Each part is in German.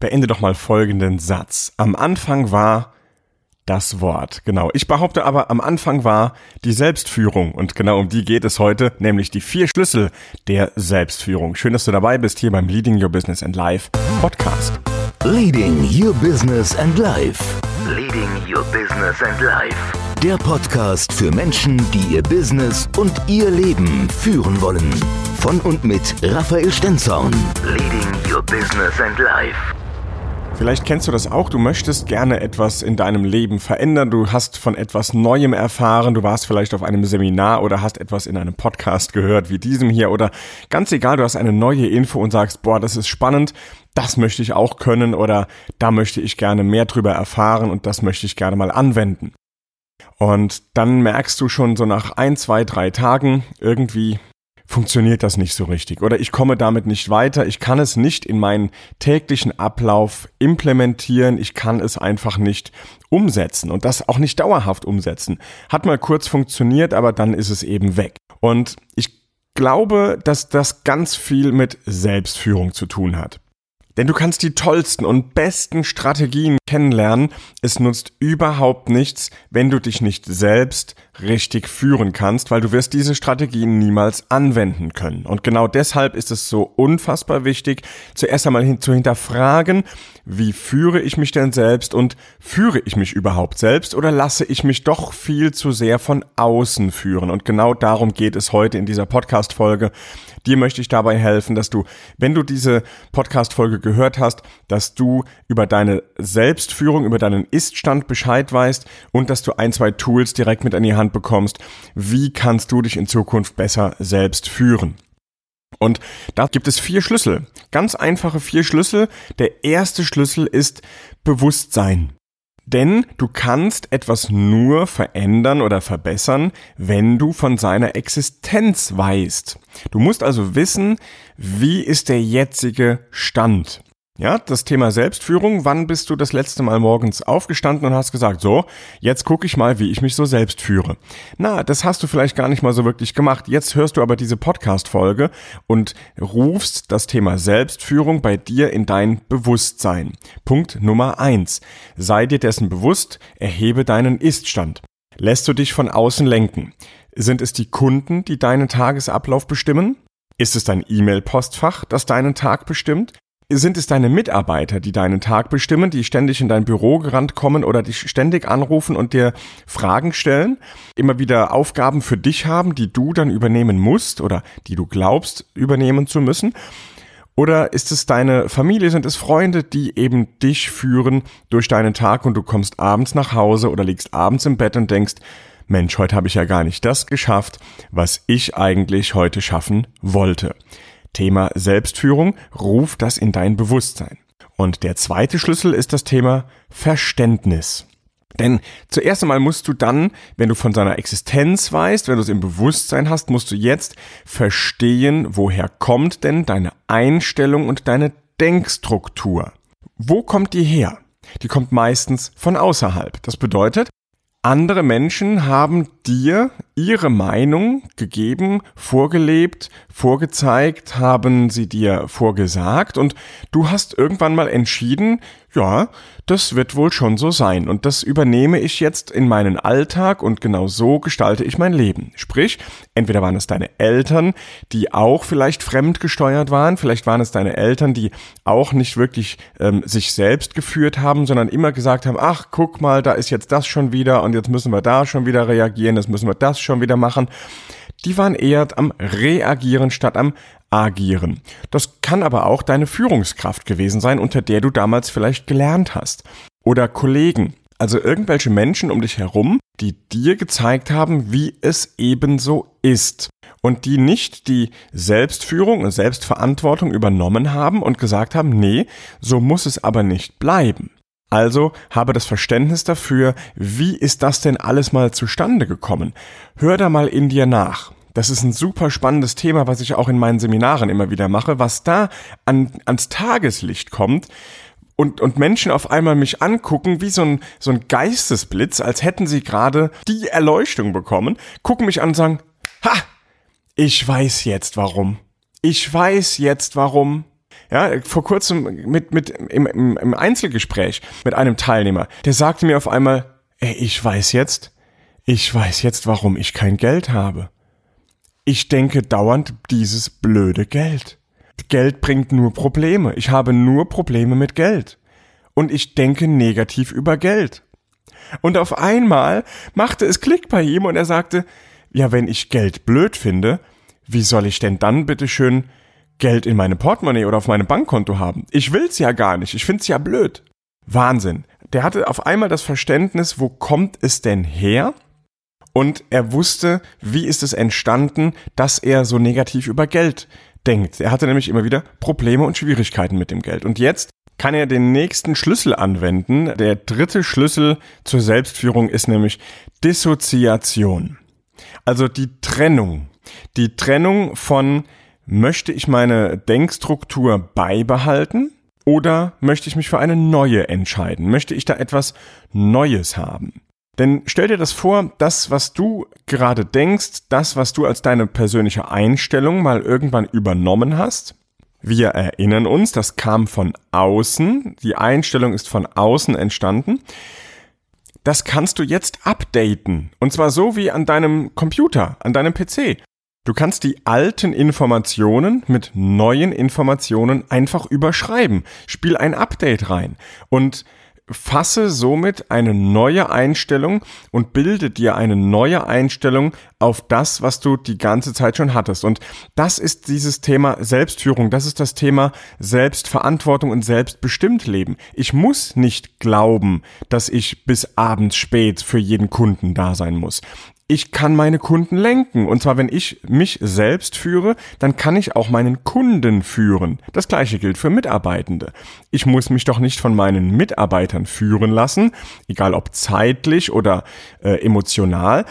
beende doch mal folgenden Satz. Am Anfang war das Wort. Genau. Ich behaupte aber, am Anfang war die Selbstführung. Und genau um die geht es heute, nämlich die vier Schlüssel der Selbstführung. Schön, dass du dabei bist hier beim Leading Your Business and Life Podcast. Leading Your Business and Life. Leading Your Business and Life. Der Podcast für Menschen, die ihr Business und ihr Leben führen wollen. Von und mit Raphael Stenzorn. Leading Your Business and Life. Vielleicht kennst du das auch, du möchtest gerne etwas in deinem Leben verändern, du hast von etwas Neuem erfahren, du warst vielleicht auf einem Seminar oder hast etwas in einem Podcast gehört wie diesem hier. Oder ganz egal, du hast eine neue Info und sagst, boah, das ist spannend, das möchte ich auch können oder da möchte ich gerne mehr drüber erfahren und das möchte ich gerne mal anwenden. Und dann merkst du schon so nach ein, zwei, drei Tagen irgendwie, funktioniert das nicht so richtig oder ich komme damit nicht weiter, ich kann es nicht in meinen täglichen Ablauf implementieren, ich kann es einfach nicht umsetzen und das auch nicht dauerhaft umsetzen. Hat mal kurz funktioniert, aber dann ist es eben weg. Und ich glaube, dass das ganz viel mit Selbstführung zu tun hat. Denn du kannst die tollsten und besten Strategien kennenlernen. Es nutzt überhaupt nichts, wenn du dich nicht selbst richtig führen kannst, weil du wirst diese Strategien niemals anwenden können. Und genau deshalb ist es so unfassbar wichtig, zuerst einmal hin zu hinterfragen, wie führe ich mich denn selbst und führe ich mich überhaupt selbst oder lasse ich mich doch viel zu sehr von außen führen? Und genau darum geht es heute in dieser Podcast-Folge. Dir möchte ich dabei helfen, dass du, wenn du diese Podcast-Folge gehört hast, dass du über deine Selbstführung, über deinen Iststand Bescheid weißt und dass du ein, zwei Tools direkt mit an die Hand bekommst. Wie kannst du dich in Zukunft besser selbst führen? Und da gibt es vier Schlüssel. Ganz einfache vier Schlüssel. Der erste Schlüssel ist Bewusstsein. Denn du kannst etwas nur verändern oder verbessern, wenn du von seiner Existenz weißt. Du musst also wissen, wie ist der jetzige Stand. Ja, das Thema Selbstführung. Wann bist du das letzte Mal morgens aufgestanden und hast gesagt, so, jetzt gucke ich mal, wie ich mich so selbst führe. Na, das hast du vielleicht gar nicht mal so wirklich gemacht. Jetzt hörst du aber diese Podcast-Folge und rufst das Thema Selbstführung bei dir in dein Bewusstsein. Punkt Nummer eins. Sei dir dessen bewusst, erhebe deinen Iststand. Lässt du dich von außen lenken? Sind es die Kunden, die deinen Tagesablauf bestimmen? Ist es dein E-Mail-Postfach, das deinen Tag bestimmt? Sind es deine Mitarbeiter, die deinen Tag bestimmen, die ständig in dein Büro gerannt kommen oder dich ständig anrufen und dir Fragen stellen, immer wieder Aufgaben für dich haben, die du dann übernehmen musst oder die du glaubst übernehmen zu müssen? Oder ist es deine Familie, sind es Freunde, die eben dich führen durch deinen Tag und du kommst abends nach Hause oder liegst abends im Bett und denkst, Mensch, heute habe ich ja gar nicht das geschafft, was ich eigentlich heute schaffen wollte. Thema Selbstführung, ruf das in dein Bewusstsein. Und der zweite Schlüssel ist das Thema Verständnis. Denn zuerst einmal musst du dann, wenn du von seiner Existenz weißt, wenn du es im Bewusstsein hast, musst du jetzt verstehen, woher kommt denn deine Einstellung und deine Denkstruktur. Wo kommt die her? Die kommt meistens von außerhalb. Das bedeutet, andere Menschen haben dir ihre Meinung gegeben, vorgelebt, vorgezeigt, haben sie dir vorgesagt und du hast irgendwann mal entschieden, ja, das wird wohl schon so sein und das übernehme ich jetzt in meinen Alltag und genau so gestalte ich mein Leben. Sprich, entweder waren es deine Eltern, die auch vielleicht fremdgesteuert waren, vielleicht waren es deine Eltern, die auch nicht wirklich ähm, sich selbst geführt haben, sondern immer gesagt haben, ach, guck mal, da ist jetzt das schon wieder und jetzt müssen wir da schon wieder reagieren, jetzt müssen wir das schon wieder machen. Die waren eher am Reagieren statt am agieren. Das kann aber auch deine Führungskraft gewesen sein, unter der du damals vielleicht gelernt hast. Oder Kollegen. Also irgendwelche Menschen um dich herum, die dir gezeigt haben, wie es ebenso ist. Und die nicht die Selbstführung und Selbstverantwortung übernommen haben und gesagt haben, nee, so muss es aber nicht bleiben. Also habe das Verständnis dafür, wie ist das denn alles mal zustande gekommen? Hör da mal in dir nach. Das ist ein super spannendes Thema, was ich auch in meinen Seminaren immer wieder mache, was da an, ans Tageslicht kommt und, und Menschen auf einmal mich angucken wie so ein, so ein Geistesblitz, als hätten sie gerade die Erleuchtung bekommen, gucken mich an und sagen, ha, ich weiß jetzt warum. Ich weiß jetzt warum. Ja, vor kurzem mit, mit, im, im, Einzelgespräch mit einem Teilnehmer, der sagte mir auf einmal, ey, ich weiß jetzt, ich weiß jetzt, warum ich kein Geld habe. Ich denke dauernd dieses blöde Geld. Geld bringt nur Probleme. Ich habe nur Probleme mit Geld. Und ich denke negativ über Geld. Und auf einmal machte es Klick bei ihm und er sagte, ja, wenn ich Geld blöd finde, wie soll ich denn dann bitteschön Geld in meinem Portemonnaie oder auf meinem Bankkonto haben? Ich will's ja gar nicht. Ich find's ja blöd. Wahnsinn. Der hatte auf einmal das Verständnis, wo kommt es denn her? Und er wusste, wie ist es entstanden, dass er so negativ über Geld denkt. Er hatte nämlich immer wieder Probleme und Schwierigkeiten mit dem Geld. Und jetzt kann er den nächsten Schlüssel anwenden. Der dritte Schlüssel zur Selbstführung ist nämlich Dissoziation. Also die Trennung. Die Trennung von möchte ich meine Denkstruktur beibehalten oder möchte ich mich für eine neue entscheiden? Möchte ich da etwas Neues haben? Denn stell dir das vor, das, was du gerade denkst, das, was du als deine persönliche Einstellung mal irgendwann übernommen hast, wir erinnern uns, das kam von außen, die Einstellung ist von außen entstanden. Das kannst du jetzt updaten. Und zwar so wie an deinem Computer, an deinem PC. Du kannst die alten Informationen mit neuen Informationen einfach überschreiben. Spiel ein Update rein. Und fasse somit eine neue Einstellung und bilde dir eine neue Einstellung auf das, was du die ganze Zeit schon hattest. Und das ist dieses Thema Selbstführung, das ist das Thema Selbstverantwortung und selbstbestimmt leben. Ich muss nicht glauben, dass ich bis abends spät für jeden Kunden da sein muss ich kann meine Kunden lenken. Und zwar, wenn ich mich selbst führe, dann kann ich auch meinen Kunden führen. Das gleiche gilt für Mitarbeitende. Ich muss mich doch nicht von meinen Mitarbeitern führen lassen, egal ob zeitlich oder äh, emotional.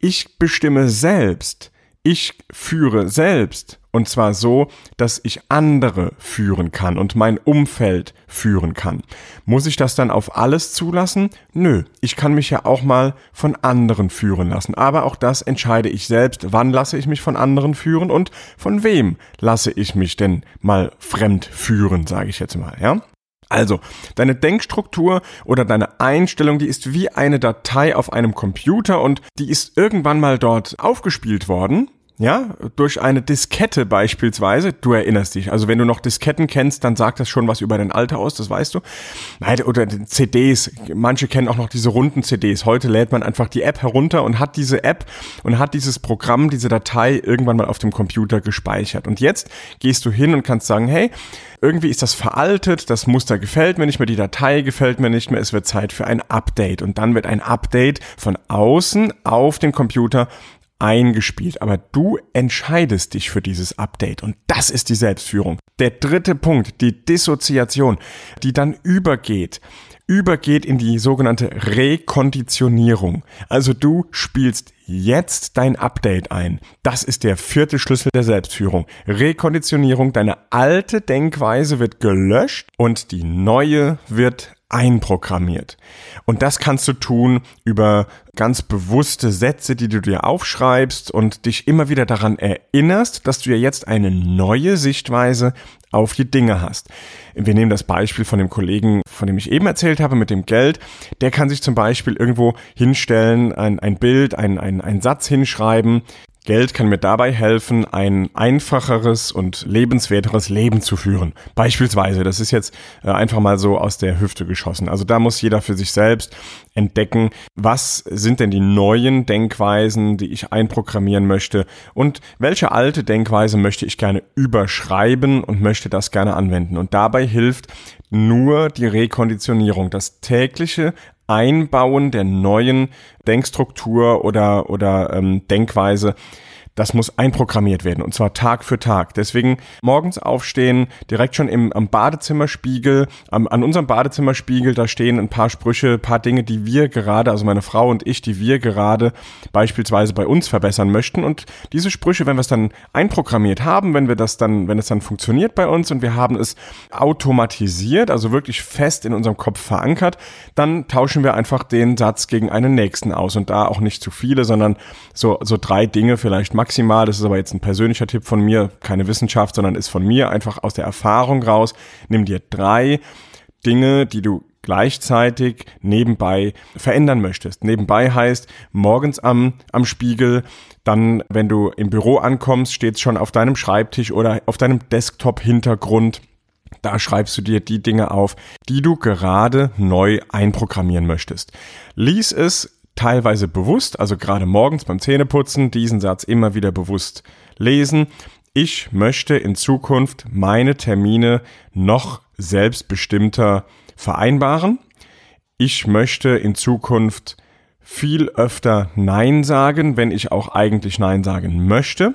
Ich bestimme selbst. Ich führe selbst. Und zwar so, dass ich andere führen kann und mein Umfeld führen kann. Muss ich das dann auf alles zulassen? Nö, ich kann mich ja auch mal von anderen führen lassen. Aber auch das entscheide ich selbst. Wann lasse ich mich von anderen führen und von wem lasse ich mich denn mal fremd führen, sage ich jetzt mal, ja? Also, deine Denkstruktur oder deine Einstellung, die ist wie eine Datei auf einem Computer und die ist irgendwann mal dort aufgespielt worden ja, durch eine Diskette beispielsweise. Du erinnerst dich. Also wenn du noch Disketten kennst, dann sagt das schon was über dein Alter aus, das weißt du. Oder CDs. Manche kennen auch noch diese runden CDs. Heute lädt man einfach die App herunter und hat diese App und hat dieses Programm, diese Datei irgendwann mal auf dem Computer gespeichert. Und jetzt gehst du hin und kannst sagen, hey, irgendwie ist das veraltet, das Muster gefällt mir nicht mehr, die Datei gefällt mir nicht mehr, es wird Zeit für ein Update. Und dann wird ein Update von außen auf den Computer eingespielt, aber du entscheidest dich für dieses Update und das ist die Selbstführung. Der dritte Punkt, die Dissoziation, die dann übergeht übergeht in die sogenannte Rekonditionierung. Also du spielst jetzt dein Update ein. Das ist der vierte Schlüssel der Selbstführung. Rekonditionierung, deine alte Denkweise wird gelöscht und die neue wird einprogrammiert. Und das kannst du tun über ganz bewusste Sätze, die du dir aufschreibst und dich immer wieder daran erinnerst, dass du ja jetzt eine neue Sichtweise auf die Dinge hast. Wir nehmen das Beispiel von dem Kollegen, von dem ich eben erzählt habe, mit dem Geld. Der kann sich zum Beispiel irgendwo hinstellen, ein, ein Bild, ein, ein, ein Satz hinschreiben, Geld kann mir dabei helfen, ein einfacheres und lebenswerteres Leben zu führen. Beispielsweise, das ist jetzt äh, einfach mal so aus der Hüfte geschossen. Also da muss jeder für sich selbst entdecken, was sind denn die neuen Denkweisen, die ich einprogrammieren möchte und welche alte Denkweise möchte ich gerne überschreiben und möchte das gerne anwenden. Und dabei hilft nur die Rekonditionierung, das tägliche Einbauen der neuen Denkstruktur oder, oder ähm, Denkweise das muss einprogrammiert werden und zwar Tag für Tag. Deswegen morgens aufstehen, direkt schon im, am Badezimmerspiegel, am, an unserem Badezimmerspiegel, da stehen ein paar Sprüche, ein paar Dinge, die wir gerade, also meine Frau und ich, die wir gerade beispielsweise bei uns verbessern möchten. Und diese Sprüche, wenn wir es dann einprogrammiert haben, wenn wir das dann, wenn es dann funktioniert bei uns und wir haben es automatisiert, also wirklich fest in unserem Kopf verankert, dann tauschen wir einfach den Satz gegen einen nächsten aus und da auch nicht zu viele, sondern so, so drei Dinge vielleicht maximal, das ist aber jetzt ein persönlicher Tipp von mir, keine Wissenschaft, sondern ist von mir einfach aus der Erfahrung raus, nimm dir drei Dinge, die du gleichzeitig nebenbei verändern möchtest. Nebenbei heißt morgens am, am Spiegel, dann wenn du im Büro ankommst, steht es schon auf deinem Schreibtisch oder auf deinem Desktop-Hintergrund. Da schreibst du dir die Dinge auf, die du gerade neu einprogrammieren möchtest. Lies es teilweise bewusst, also gerade morgens beim Zähneputzen, diesen Satz immer wieder bewusst lesen. Ich möchte in Zukunft meine Termine noch selbstbestimmter vereinbaren. Ich möchte in Zukunft viel öfter Nein sagen, wenn ich auch eigentlich Nein sagen möchte.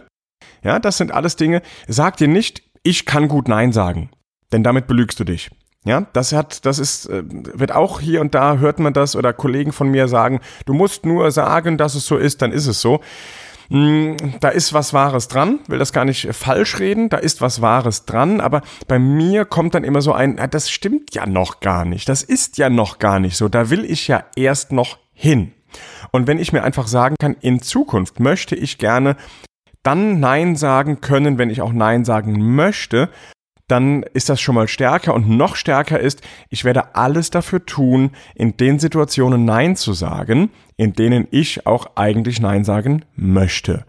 Ja, das sind alles Dinge. Sag dir nicht, ich kann gut Nein sagen, denn damit belügst du dich. Ja, das hat, das ist, äh, wird auch hier und da hört man das oder Kollegen von mir sagen, du musst nur sagen, dass es so ist, dann ist es so. Hm, da ist was Wahres dran, will das gar nicht falsch reden, da ist was Wahres dran, aber bei mir kommt dann immer so ein, das stimmt ja noch gar nicht, das ist ja noch gar nicht so, da will ich ja erst noch hin. Und wenn ich mir einfach sagen kann, in Zukunft möchte ich gerne dann Nein sagen können, wenn ich auch Nein sagen möchte, dann ist das schon mal stärker und noch stärker ist, ich werde alles dafür tun, in den Situationen Nein zu sagen, in denen ich auch eigentlich Nein sagen möchte.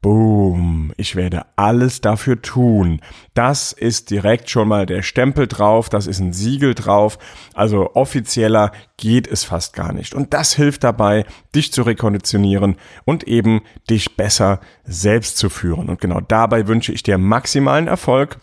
Boom, ich werde alles dafür tun. Das ist direkt schon mal der Stempel drauf, das ist ein Siegel drauf, also offizieller geht es fast gar nicht. Und das hilft dabei, dich zu rekonditionieren und eben dich besser selbst zu führen. Und genau dabei wünsche ich dir maximalen Erfolg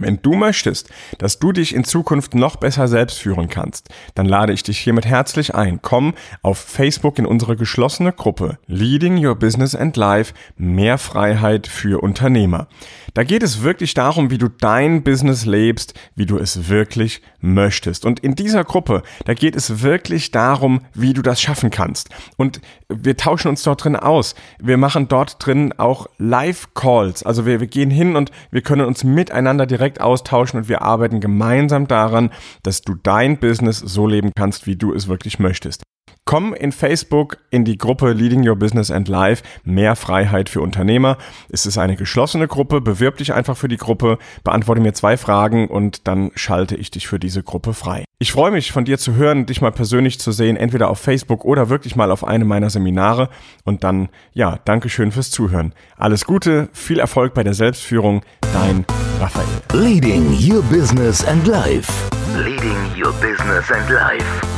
wenn du möchtest, dass du dich in Zukunft noch besser selbst führen kannst, dann lade ich dich hiermit herzlich ein. Komm auf Facebook in unsere geschlossene Gruppe Leading Your Business and Life mehr Freiheit für Unternehmer. Da geht es wirklich darum, wie du dein Business lebst, wie du es wirklich möchtest. Und in dieser Gruppe, da geht es wirklich darum, wie du das schaffen kannst. Und wir tauschen uns dort drin aus. Wir machen dort drin auch Live-Calls. Also wir, wir gehen hin und wir können uns miteinander direkt austauschen und wir arbeiten gemeinsam daran, dass du dein Business so leben kannst, wie du es wirklich möchtest. Komm in Facebook in die Gruppe Leading Your Business and Life, mehr Freiheit für Unternehmer. Es ist eine geschlossene Gruppe, bewirb dich einfach für die Gruppe, beantworte mir zwei Fragen und dann schalte ich dich für diese Gruppe frei. Ich freue mich von dir zu hören, dich mal persönlich zu sehen, entweder auf Facebook oder wirklich mal auf einem meiner Seminare und dann, ja, Dankeschön fürs Zuhören. Alles Gute, viel Erfolg bei der Selbstführung, dein Raphael. Leading Your Business and Life. Leading Your Business and Life.